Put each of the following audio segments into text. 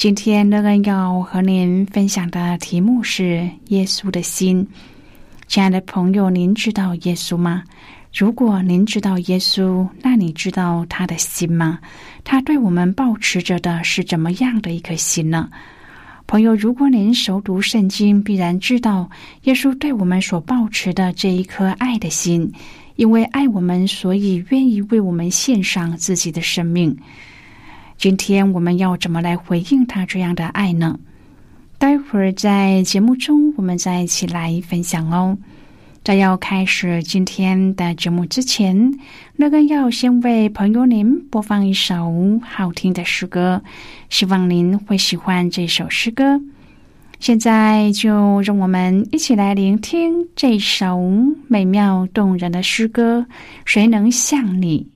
今天乐恩要和您分享的题目是耶稣的心。亲爱的朋友，您知道耶稣吗？如果您知道耶稣，那你知道他的心吗？他对我们保持着的是怎么样的一颗心呢？朋友，如果您熟读圣经，必然知道耶稣对我们所保持的这一颗爱的心，因为爱我们，所以愿意为我们献上自己的生命。今天我们要怎么来回应他这样的爱呢？待会儿在节目中，我们再一起来分享哦。在要开始今天的节目之前，乐根要先为朋友您播放一首好听的诗歌，希望您会喜欢这首诗歌。现在就让我们一起来聆听这首美妙动人的诗歌。谁能像你？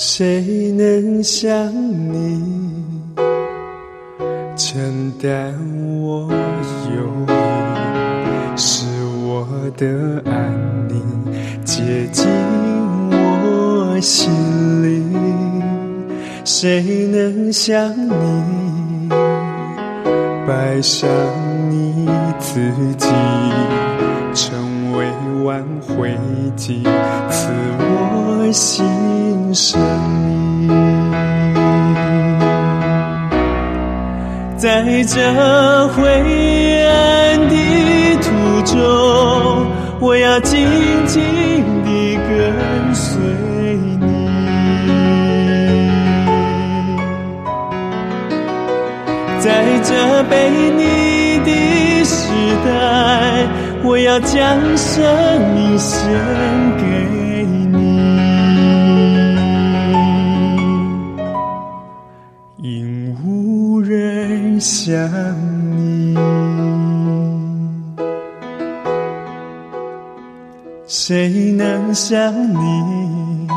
谁能像你承担我忧虑，使我的安宁接近我心里？谁能像你摆上你自己，成为挽回剂，赐我心？生命，在这灰暗的途中，我要紧紧地跟随你。在这被你的时代，我要将生命献给你，因无人。想你，谁能像你？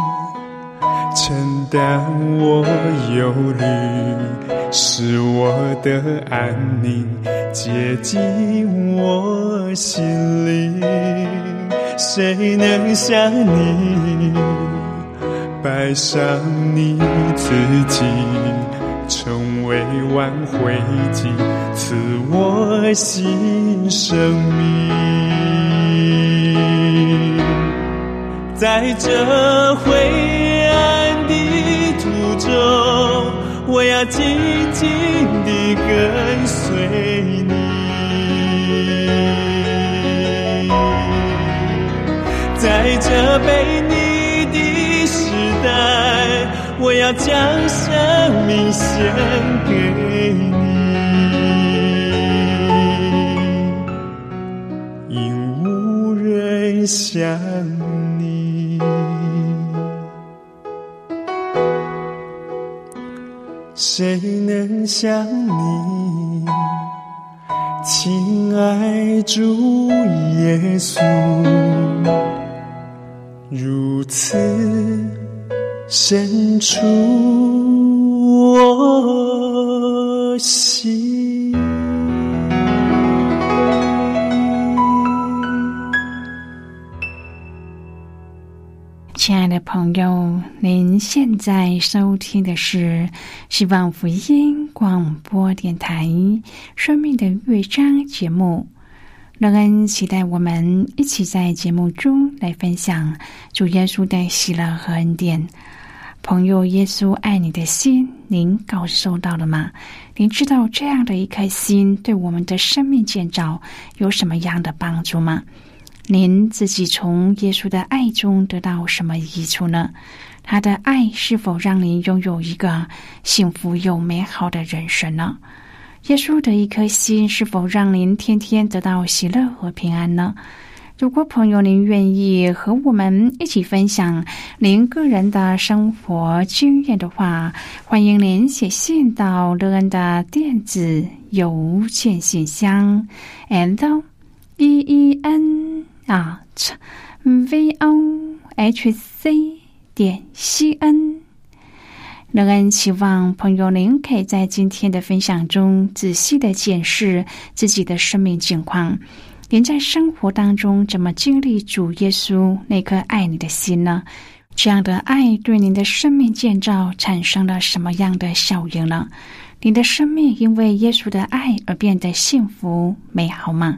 承担我忧虑，是我的安宁接近我心里？谁能像你摆上你自己？成为挽回剂，赐我新生命。在这回我要紧紧地跟随你。在这被你的时代，我要将生命献给你，因无人像谁能像你，亲爱主耶稣，如此深处我心。亲爱的朋友，您现在收听的是希望福音广播电台《生命的乐章》节目。乐恩期待我们一起在节目中来分享主耶稣的喜乐和恩典。朋友，耶稣爱你的心，您感受到了吗？您知道这样的一颗心对我们的生命建造有什么样的帮助吗？您自己从耶稣的爱中得到什么益处呢？他的爱是否让您拥有一个幸福又美好的人生呢？耶稣的一颗心是否让您天天得到喜乐和平安呢？如果朋友您愿意和我们一起分享您个人的生活经验的话，欢迎您写信到乐恩的电子邮件信箱，and e e n。啊，v o h c 点 c n。乐恩期望朋友您可以在今天的分享中仔细的检视自己的生命境况。您在生活当中怎么经历主耶稣那颗爱你的心呢？这样的爱对您的生命建造产生了什么样的效应呢？您的生命因为耶稣的爱而变得幸福美好吗？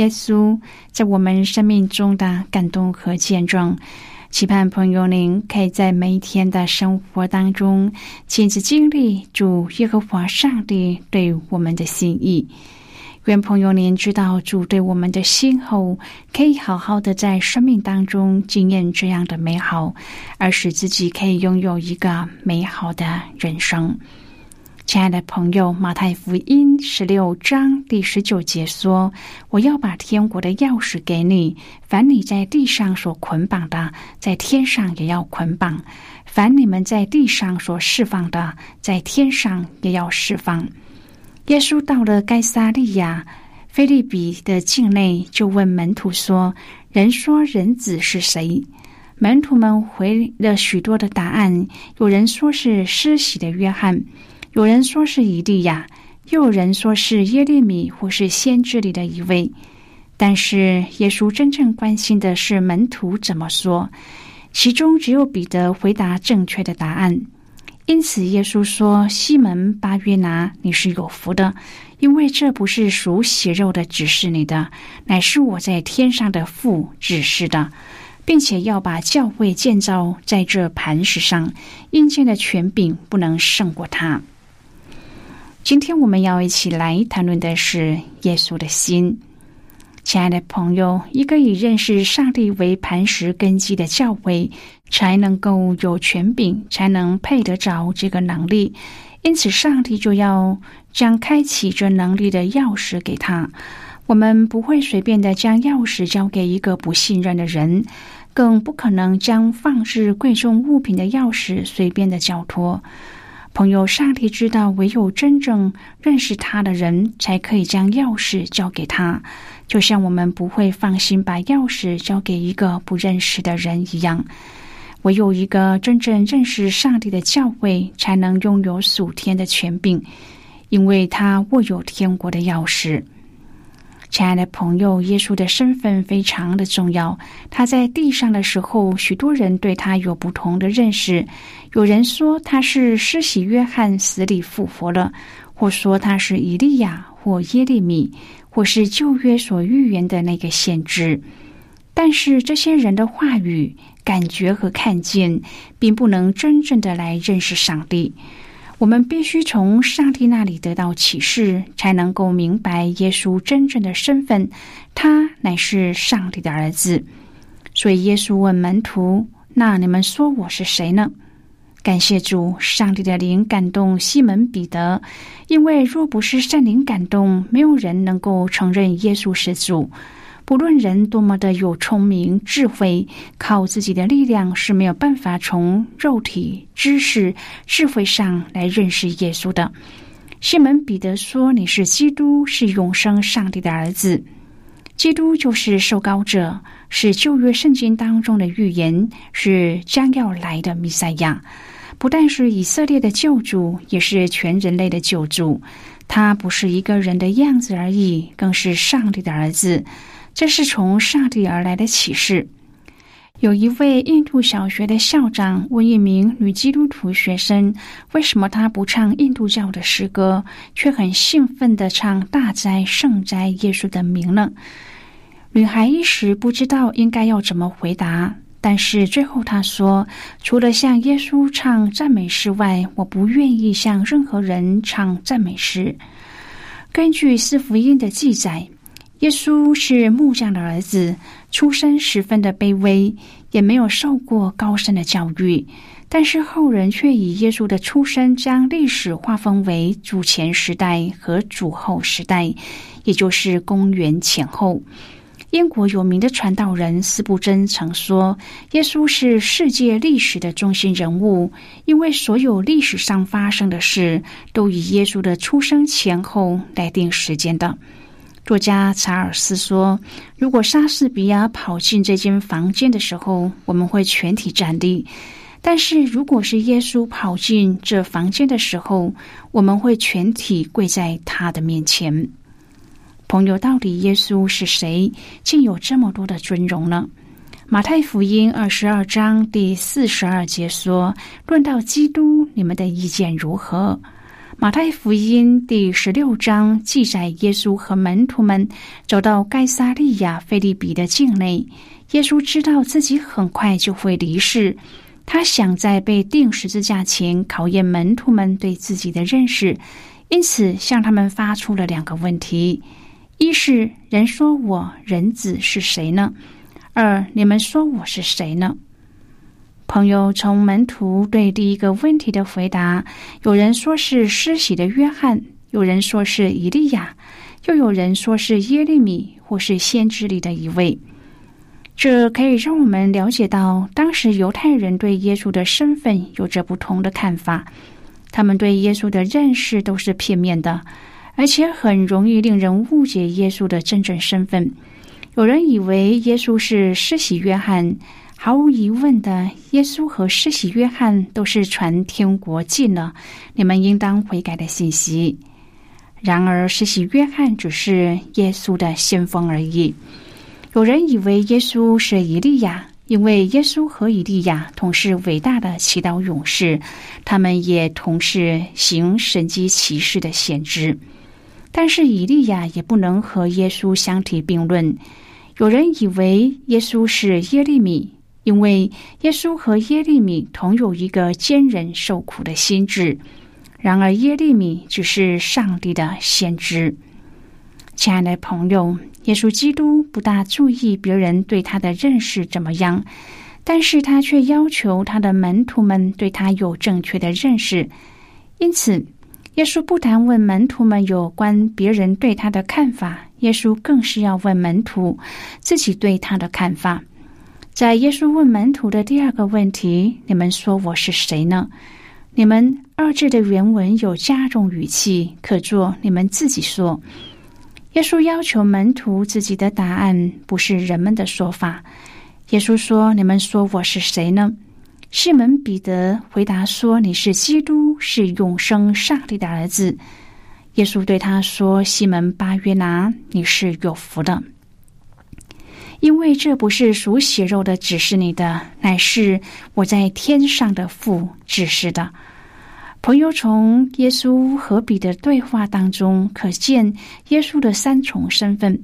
耶稣在我们生命中的感动和见证，期盼朋友您可以在每一天的生活当中亲自经历主耶和华上帝对我们的心意。愿朋友您知道主对我们的心后，可以好好的在生命当中经验这样的美好，而使自己可以拥有一个美好的人生。亲爱的朋友，《马太福音》十六章第十九节说：“我要把天国的钥匙给你，凡你在地上所捆绑的，在天上也要捆绑；凡你们在地上所释放的，在天上也要释放。”耶稣到了该撒利亚菲利比的境内，就问门徒说：“人说人子是谁？”门徒们回了许多的答案，有人说是施洗的约翰。有人说是以利亚，又有人说是耶利米或是先知里的一位。但是耶稣真正关心的是门徒怎么说，其中只有彼得回答正确的答案。因此耶稣说：“西门巴约拿，你是有福的，因为这不是属血肉的指示你的，乃是我在天上的父指示的，并且要把教会建造在这磐石上，阴间的权柄不能胜过他。”今天我们要一起来谈论的是耶稣的心，亲爱的朋友，一个以认识上帝为磐石根基的教会，才能够有权柄，才能配得着这个能力。因此，上帝就要将开启这能力的钥匙给他。我们不会随便的将钥匙交给一个不信任的人，更不可能将放置贵重物品的钥匙随便的交托。朋友，上帝知道，唯有真正认识他的人，才可以将钥匙交给他。就像我们不会放心把钥匙交给一个不认识的人一样，唯有一个真正认识上帝的教会，才能拥有属天的权柄，因为他握有天国的钥匙。亲爱的朋友，耶稣的身份非常的重要。他在地上的时候，许多人对他有不同的认识。有人说他是施洗约翰死里复活了，或说他是以利亚或耶利米，或是旧约所预言的那个先知。但是这些人的话语、感觉和看见，并不能真正的来认识上帝。我们必须从上帝那里得到启示，才能够明白耶稣真正的身份。他乃是上帝的儿子。所以耶稣问门徒：“那你们说我是谁呢？”感谢主，上帝的灵感动西门彼得，因为若不是圣灵感动，没有人能够承认耶稣是主。不论人多么的有聪明智慧，靠自己的力量是没有办法从肉体、知识、智慧上来认识耶稣的。西门彼得说：“你是基督，是永生上帝的儿子。基督就是受膏者，是旧约圣经当中的预言，是将要来的弥赛亚。不但是以色列的救主，也是全人类的救主。他不是一个人的样子而已，更是上帝的儿子。”这是从上帝而来的启示。有一位印度小学的校长问一名女基督徒学生：“为什么她不唱印度教的诗歌，却很兴奋的唱大哉圣哉耶稣的名呢？”女孩一时不知道应该要怎么回答，但是最后她说：“除了向耶稣唱赞美诗外，我不愿意向任何人唱赞美诗。”根据四福音的记载。耶稣是木匠的儿子，出身十分的卑微，也没有受过高深的教育。但是后人却以耶稣的出身，将历史划分为主前时代和主后时代，也就是公元前后。英国有名的传道人斯布真曾说：“耶稣是世界历史的中心人物，因为所有历史上发生的事，都以耶稣的出生前后来定时间的。”作家查尔斯说：“如果莎士比亚跑进这间房间的时候，我们会全体站立；但是如果是耶稣跑进这房间的时候，我们会全体跪在他的面前。”朋友，到底耶稣是谁，竟有这么多的尊荣呢？马太福音二十二章第四十二节说：“论到基督，你们的意见如何？”马太福音第十六章记载，耶稣和门徒们走到盖撒利亚菲利比的境内。耶稣知道自己很快就会离世，他想在被钉十字架前考验门徒们对自己的认识，因此向他们发出了两个问题：一是人说我人子是谁呢？二你们说我是谁呢？朋友从门徒对第一个问题的回答，有人说是施洗的约翰，有人说是以利亚，又有人说是耶利米或是先知里的一位。这可以让我们了解到，当时犹太人对耶稣的身份有着不同的看法，他们对耶稣的认识都是片面的，而且很容易令人误解耶稣的真正身份。有人以为耶稣是施洗约翰。毫无疑问的，耶稣和施洗约翰都是传天国进了，你们应当悔改的信息。然而，施洗约翰只是耶稣的先锋而已。有人以为耶稣是以利亚，因为耶稣和以利亚同是伟大的祈祷勇士，他们也同是行神迹奇事的先知。但是，以利亚也不能和耶稣相提并论。有人以为耶稣是耶利米。因为耶稣和耶利米同有一个坚忍受苦的心智，然而耶利米只是上帝的先知。亲爱的朋友，耶稣基督不大注意别人对他的认识怎么样，但是他却要求他的门徒们对他有正确的认识。因此，耶稣不但问门徒们有关别人对他的看法，耶稣更是要问门徒自己对他的看法。在耶稣问门徒的第二个问题：“你们说我是谁呢？”你们二字的原文有加重语气，可做你们自己说。耶稣要求门徒自己的答案，不是人们的说法。耶稣说：“你们说我是谁呢？”西门彼得回答说：“你是基督，是永生上帝的儿子。”耶稣对他说：“西门巴约拿，你是有福的。”因为这不是属血肉的指示你的，乃是我在天上的父指示的。朋友从耶稣和彼得对话当中可见耶稣的三重身份：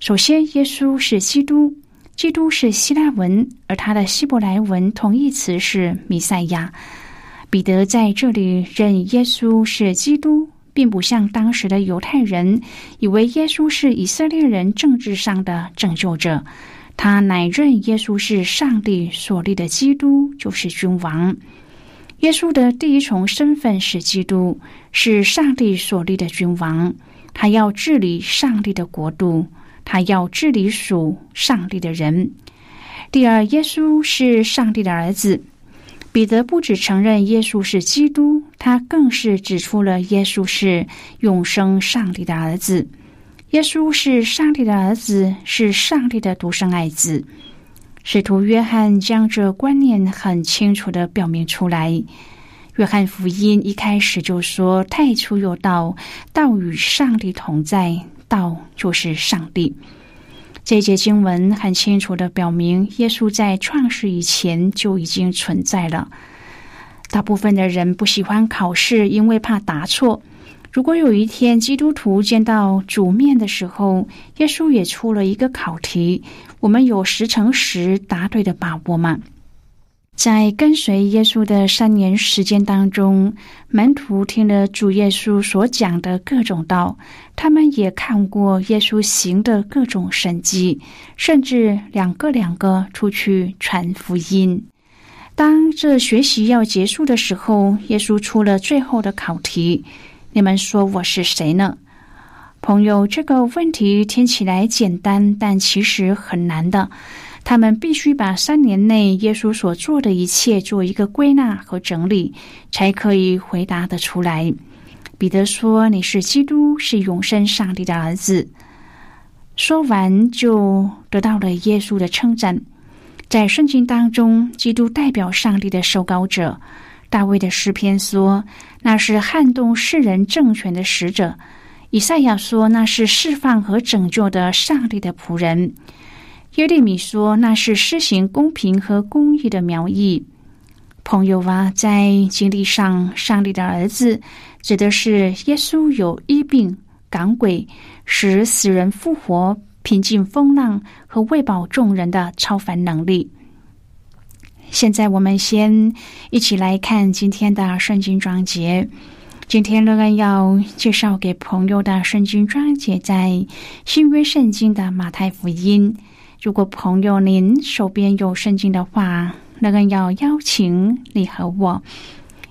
首先，耶稣是基督，基督是希腊文，而他的希伯来文同义词是弥赛亚。彼得在这里认耶稣是基督，并不像当时的犹太人以为耶稣是以色列人政治上的拯救者，他乃认耶稣是上帝所立的基督，就是君王。耶稣的第一重身份是基督，是上帝所立的君王，他要治理上帝的国度，他要治理属上帝的人。第二，耶稣是上帝的儿子。彼得不只承认耶稣是基督，他更是指出了耶稣是永生上帝的儿子。耶稣是上帝的儿子，是上帝的独生爱子。使徒约翰将这观念很清楚的表明出来。约翰福音一开始就说：“太初有道，道与上帝同在，道就是上帝。”这节经文很清楚的表明，耶稣在创世以前就已经存在了。大部分的人不喜欢考试，因为怕答错。如果有一天基督徒见到主面的时候，耶稣也出了一个考题，我们有十乘十答对的把握吗？在跟随耶稣的三年时间当中，门徒听了主耶稣所讲的各种道，他们也看过耶稣行的各种神迹，甚至两个两个出去传福音。当这学习要结束的时候，耶稣出了最后的考题：“你们说我是谁呢？”朋友，这个问题听起来简单，但其实很难的。他们必须把三年内耶稣所做的一切做一个归纳和整理，才可以回答得出来。彼得说：“你是基督，是永生上帝的儿子。”说完就得到了耶稣的称赞。在圣经当中，基督代表上帝的受膏者。大卫的诗篇说：“那是撼动世人政权的使者。”以赛亚说：“那是释放和拯救的上帝的仆人。”耶利米说：“那是施行公平和公义的苗裔。”朋友啊，在经历上，上帝的儿子指的是耶稣有医病、赶鬼、使死人复活、平静风浪和喂饱众人的超凡能力。现在，我们先一起来看今天的圣经章节。今天乐恩要介绍给朋友的圣经章节，在新约圣经的马太福音。如果朋友您手边有圣经的话，那个要邀请你和我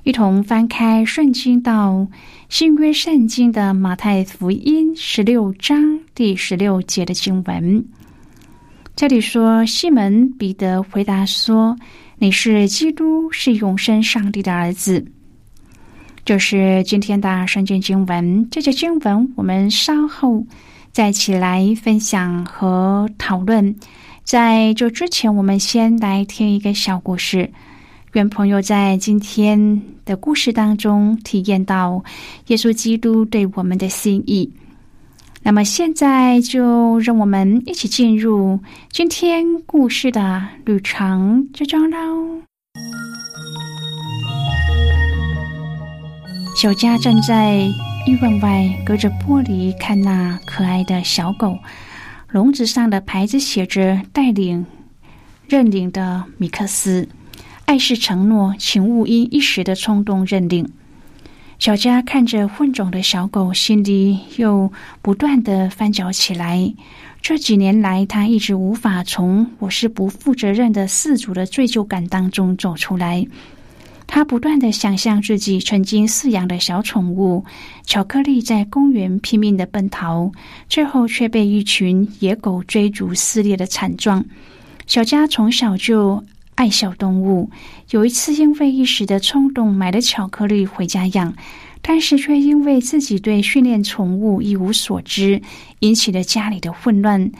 一同翻开圣经到新约圣经的马太福音十六章第十六节的经文。这里说：“西门彼得回答说，你是基督，是永生上帝的儿子。”就是今天的圣经经文。这节经文我们稍后。再起来分享和讨论。在这之前，我们先来听一个小故事。愿朋友在今天的故事当中体验到耶稣基督对我们的心意。那么，现在就让我们一起进入今天故事的旅程之中喽。小佳站在。医院外，隔着玻璃看那可爱的小狗，笼子上的牌子写着“带领认领的米克斯”，爱是承诺，请勿因一时的冲动认领。小佳看着混种的小狗，心里又不断的翻搅起来。这几年来，他一直无法从“我是不负责任的饲主”的罪疚感当中走出来。他不断的想象自己曾经饲养的小宠物巧克力在公园拼命的奔逃，最后却被一群野狗追逐撕裂的惨状。小佳从小就爱小动物，有一次因为一时的冲动买了巧克力回家养，但是却因为自己对训练宠物一无所知，引起了家里的混乱，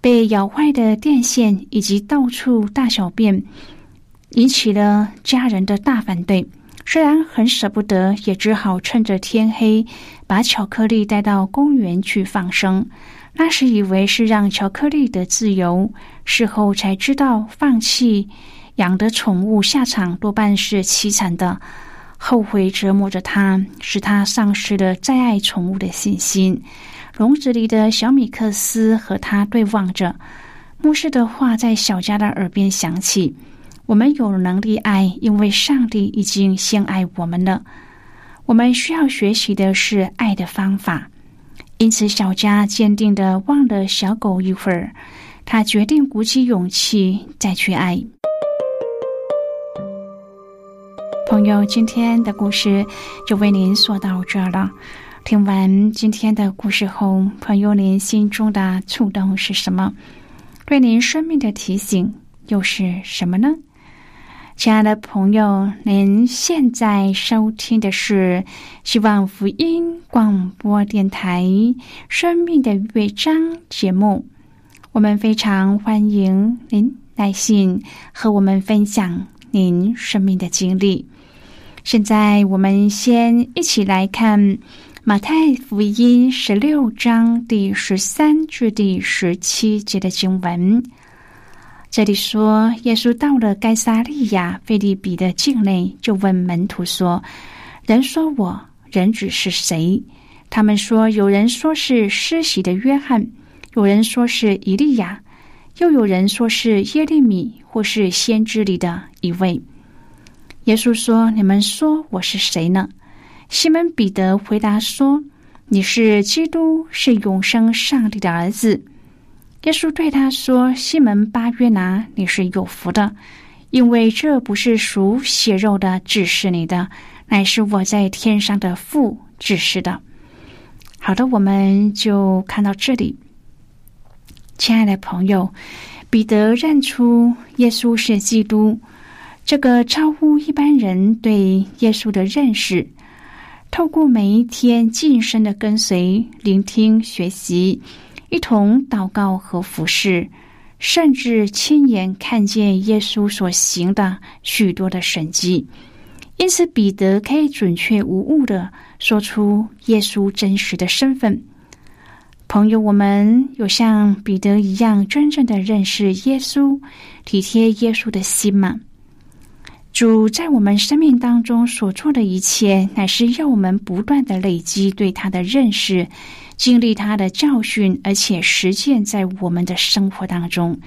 被咬坏的电线以及到处大小便。引起了家人的大反对，虽然很舍不得，也只好趁着天黑把巧克力带到公园去放生。那时以为是让巧克力得自由，事后才知道放弃养的宠物下场多半是凄惨的，后悔折磨着他，使他丧失了再爱宠物的信心。笼子里的小米克斯和他对望着，牧师的话在小佳的耳边响起。我们有能力爱，因为上帝已经先爱我们了。我们需要学习的是爱的方法。因此，小佳坚定的望了小狗一会儿，他决定鼓起勇气再去爱。朋友，今天的故事就为您说到这儿了。听完今天的故事后，朋友您心中的触动是什么？对您生命的提醒又是什么呢？亲爱的朋友，您现在收听的是希望福音广播电台《生命的乐章》节目。我们非常欢迎您来信和我们分享您生命的经历。现在，我们先一起来看。马太福音十六章第十三至第十七节的经文，这里说，耶稣到了该撒利亚菲利比的境内，就问门徒说：“人说我人子是谁？”他们说：“有人说是施洗的约翰，有人说是以利亚，又有人说是耶利米，或是先知里的一位。”耶稣说：“你们说我是谁呢？”西门彼得回答说：“你是基督，是永生上帝的儿子。”耶稣对他说：“西门巴约拿，你是有福的，因为这不是属血肉的指示你的，乃是我在天上的父指示的。”好的，我们就看到这里。亲爱的朋友，彼得认出耶稣是基督，这个超乎一般人对耶稣的认识。透过每一天近身的跟随、聆听、学习，一同祷告和服侍，甚至亲眼看见耶稣所行的许多的神迹，因此彼得可以准确无误的说出耶稣真实的身份。朋友，我们有像彼得一样真正的认识耶稣、体贴耶稣的心吗？主在我们生命当中所做的一切，乃是要我们不断的累积对他的认识，经历他的教训，而且实践在我们的生活当中，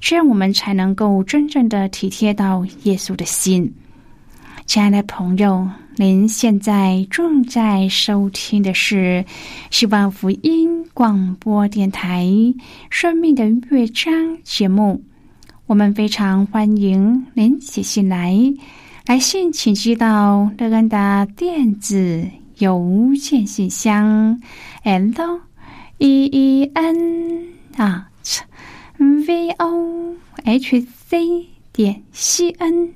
这样我们才能够真正的体贴到耶稣的心。亲爱的朋友，您现在正在收听的是希望福音广播电台《生命的乐章》节目。我们非常欢迎您写信来，来信请寄到乐安达电子邮件信箱，l e e n 啊 v o h c 点 c n。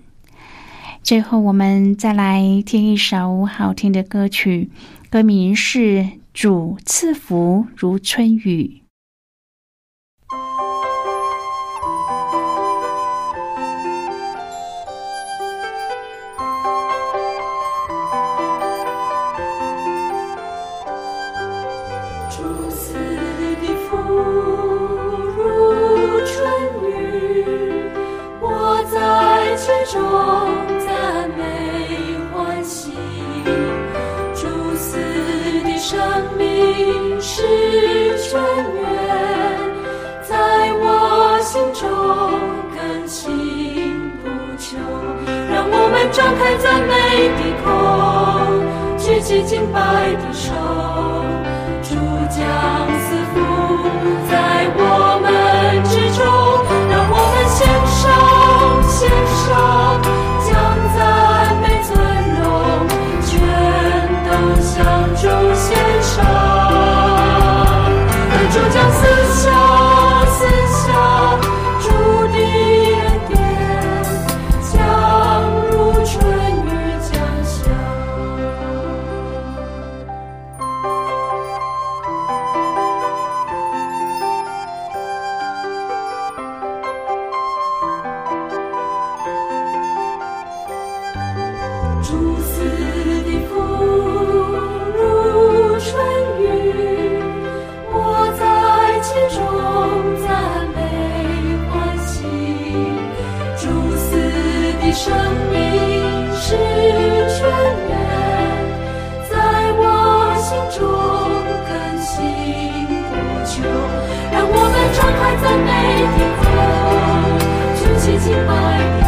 最后，我们再来听一首好听的歌曲，歌名是《主赐福如春雨》。是泉源，在我心中更新不求。让我们张开赞美的口，举起敬拜的手，主将赐福。主死的福如春雨，我在其中赞美欢喜。主死的生命是全能，在我心中更新不求。让我们张开赞美之口，举起敬拜之。